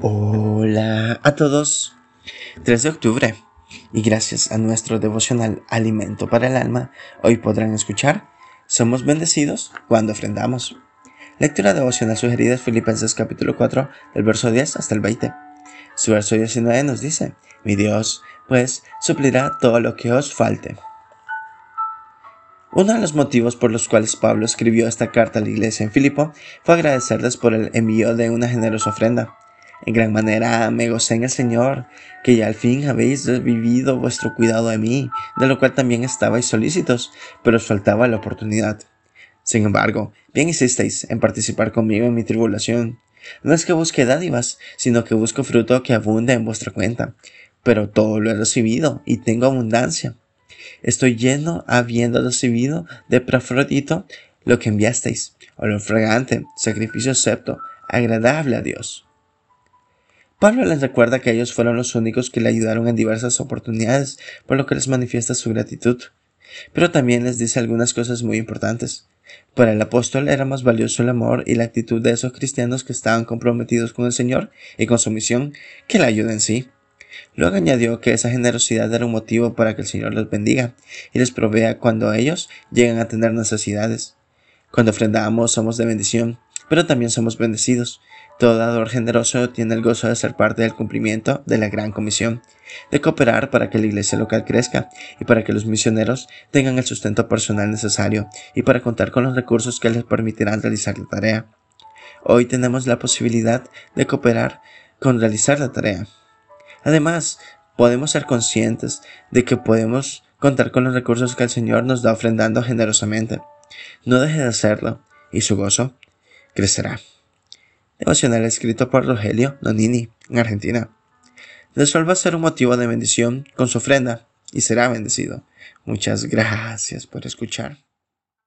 Hola a todos. 3 de octubre. Y gracias a nuestro devocional Alimento para el Alma, hoy podrán escuchar Somos bendecidos cuando ofrendamos. Lectura devocional sugerida es Filipenses capítulo 4, del verso 10 hasta el 20. Su verso 19 nos dice, Mi Dios, pues, suplirá todo lo que os falte. Uno de los motivos por los cuales Pablo escribió esta carta a la iglesia en Filipo fue agradecerles por el envío de una generosa ofrenda. En gran manera me gocé en el Señor, que ya al fin habéis vivido vuestro cuidado de mí, de lo cual también estabais solícitos, pero os faltaba la oportunidad. Sin embargo, bien hicisteis en participar conmigo en mi tribulación. No es que busque dádivas, sino que busco fruto que abunde en vuestra cuenta. Pero todo lo he recibido y tengo abundancia. Estoy lleno habiendo recibido de Prafrodito lo que enviasteis, olor fragante, sacrificio acepto, agradable a Dios. Pablo les recuerda que ellos fueron los únicos que le ayudaron en diversas oportunidades, por lo que les manifiesta su gratitud. Pero también les dice algunas cosas muy importantes. Para el apóstol era más valioso el amor y la actitud de esos cristianos que estaban comprometidos con el Señor y con su misión que la ayuda en sí. Luego añadió que esa generosidad era un motivo para que el Señor los bendiga y les provea cuando ellos llegan a tener necesidades. Cuando ofrendamos somos de bendición, pero también somos bendecidos. Todo dador generoso tiene el gozo de ser parte del cumplimiento de la gran comisión, de cooperar para que la iglesia local crezca y para que los misioneros tengan el sustento personal necesario y para contar con los recursos que les permitirán realizar la tarea. Hoy tenemos la posibilidad de cooperar con realizar la tarea. Además, podemos ser conscientes de que podemos contar con los recursos que el Señor nos da ofrendando generosamente. No deje de hacerlo y su gozo crecerá. Devocional escrito por Rogelio Nonini, en Argentina. Resuelva ser un motivo de bendición con su ofrenda y será bendecido. Muchas gracias por escuchar.